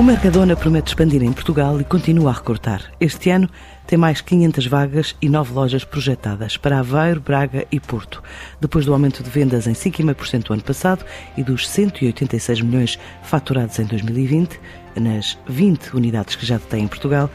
O Mercadona promete expandir em Portugal e continua a recortar. Este ano tem mais 500 vagas e 9 lojas projetadas para Aveiro, Braga e Porto. Depois do aumento de vendas em 5,5% o ano passado e dos 186 milhões faturados em 2020, nas 20 unidades que já detém em Portugal,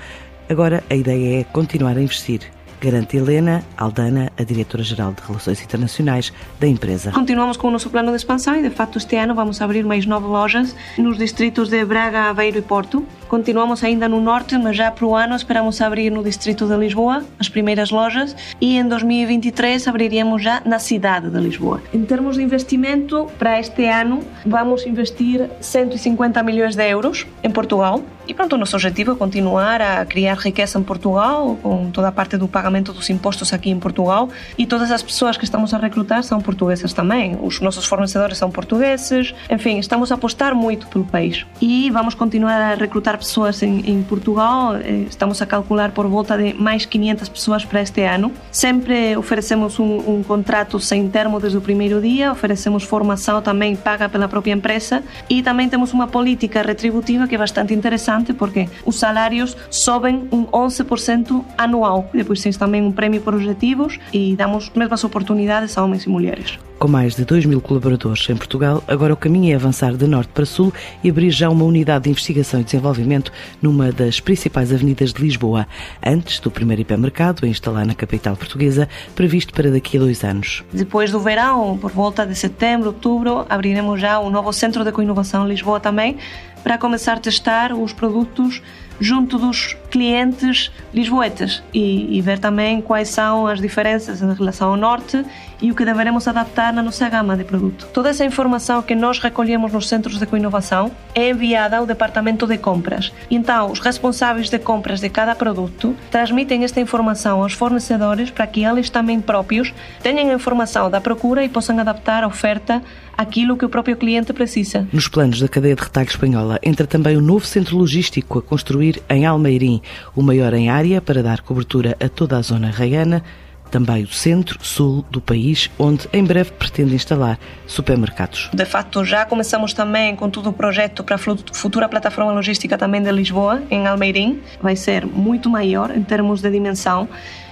agora a ideia é continuar a investir garante Helena Aldana, a diretora-geral de Relações Internacionais da empresa. Continuamos com o nosso plano de expansão e, de facto, este ano vamos abrir mais nove lojas nos distritos de Braga, Aveiro e Porto. Continuamos ainda no norte, mas já para o ano esperamos abrir no distrito de Lisboa as primeiras lojas e em 2023 abriríamos já na cidade de Lisboa. Em termos de investimento, para este ano vamos investir 150 milhões de euros em Portugal. E pronto, o nosso objetivo é continuar a criar riqueza em Portugal, com toda a parte do pagamento dos impostos aqui em Portugal. E todas as pessoas que estamos a recrutar são portuguesas também. Os nossos fornecedores são portugueses. Enfim, estamos a apostar muito pelo país. E vamos continuar a recrutar pessoas em, em Portugal. Eh, estamos a calcular por volta de mais 500 pessoas para este ano. Sempre oferecemos um, um contrato sem termo desde o primeiro dia, oferecemos formação também paga pela própria empresa e também temos uma política retributiva que é bastante interessante porque os salários sobem um 11% anual. Depois temos também um prémio por objetivos e damos mesmas oportunidades a homens e mulheres. Com mais de 2 mil colaboradores em Portugal, agora o caminho é avançar de norte para sul e abrir já uma unidade de investigação e desenvolvimento numa das principais avenidas de Lisboa, antes do primeiro hipermercado a instalar na capital portuguesa, previsto para daqui a dois anos. Depois do verão, por volta de setembro, outubro, abriremos já um novo centro de coinovação em Lisboa também, para começar a testar os produtos junto dos clientes lisboetas e, e, ver também quais são as diferenças em relação ao norte e o que deveremos adaptar na nossa gama de produto. Toda essa informação que nós recolhemos nos centros de coinovação é enviada ao departamento de compras. Então, os responsáveis de compras de cada produto transmitem esta informação aos fornecedores para que eles também próprios tenham a informação da procura e possam adaptar a oferta aquilo que o próprio cliente precisa. Nos planos da cadeia de retalho espanhola entra também o novo centro logístico a construir em Almeirim, o maior em área para dar cobertura a toda a zona raiana, também o centro-sul do país, onde em breve pretende instalar supermercados. De facto, já começamos também com todo o projeto para a futura plataforma logística também de Lisboa, em Almeirim. Vai ser muito maior em termos de dimensão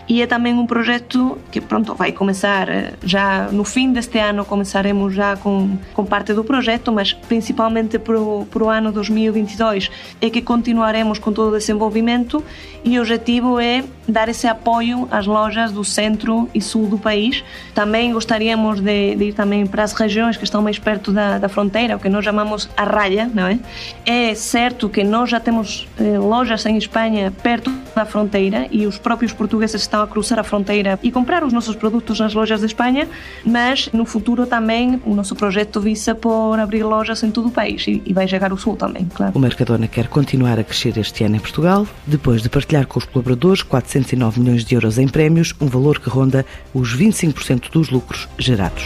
e é também um projeto que pronto vai começar eh, já no fim deste ano começaremos já com, com parte do projeto mas principalmente para o, ano 2022 é que continuaremos com todo o desenvolvimento e o objetivo é dar esse apoio às lojas do centro e sul do país. Também gostaríamos de, de ir também para as regiões que estão mais perto da, da fronteira o que nós chamamos a ralha não é? É certo que nós já temos eh, lojas em Espanha perto da fronteira e os próprios portugueses estão a cruzar a fronteira e comprar os nossos produtos nas lojas de Espanha, mas no futuro também o nosso projeto visa por abrir lojas em todo o país e, vai chegar ao sul também, claro. O Mercadona quer continuar a crescer este ano em Portugal, depois de partilhar com os colaboradores 409 milhões de euros em prémios, um valor que ronda os 25% dos lucros gerados.